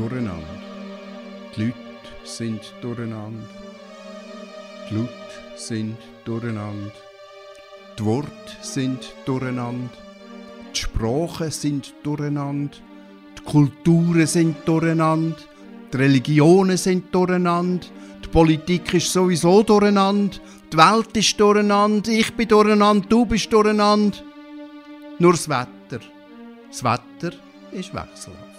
durcheinander. Die Leute sind durcheinander. Die Leute sind durcheinander. Die Worte sind durcheinander. Die Sprachen sind durcheinander. Die Kulturen sind durcheinander. Die Religionen sind durcheinander. Die Politik ist sowieso durcheinander. Die Welt ist durcheinander. Ich bin durcheinander. Du bist durcheinander. Nur das Wetter. Das Wetter ist wechselhaft.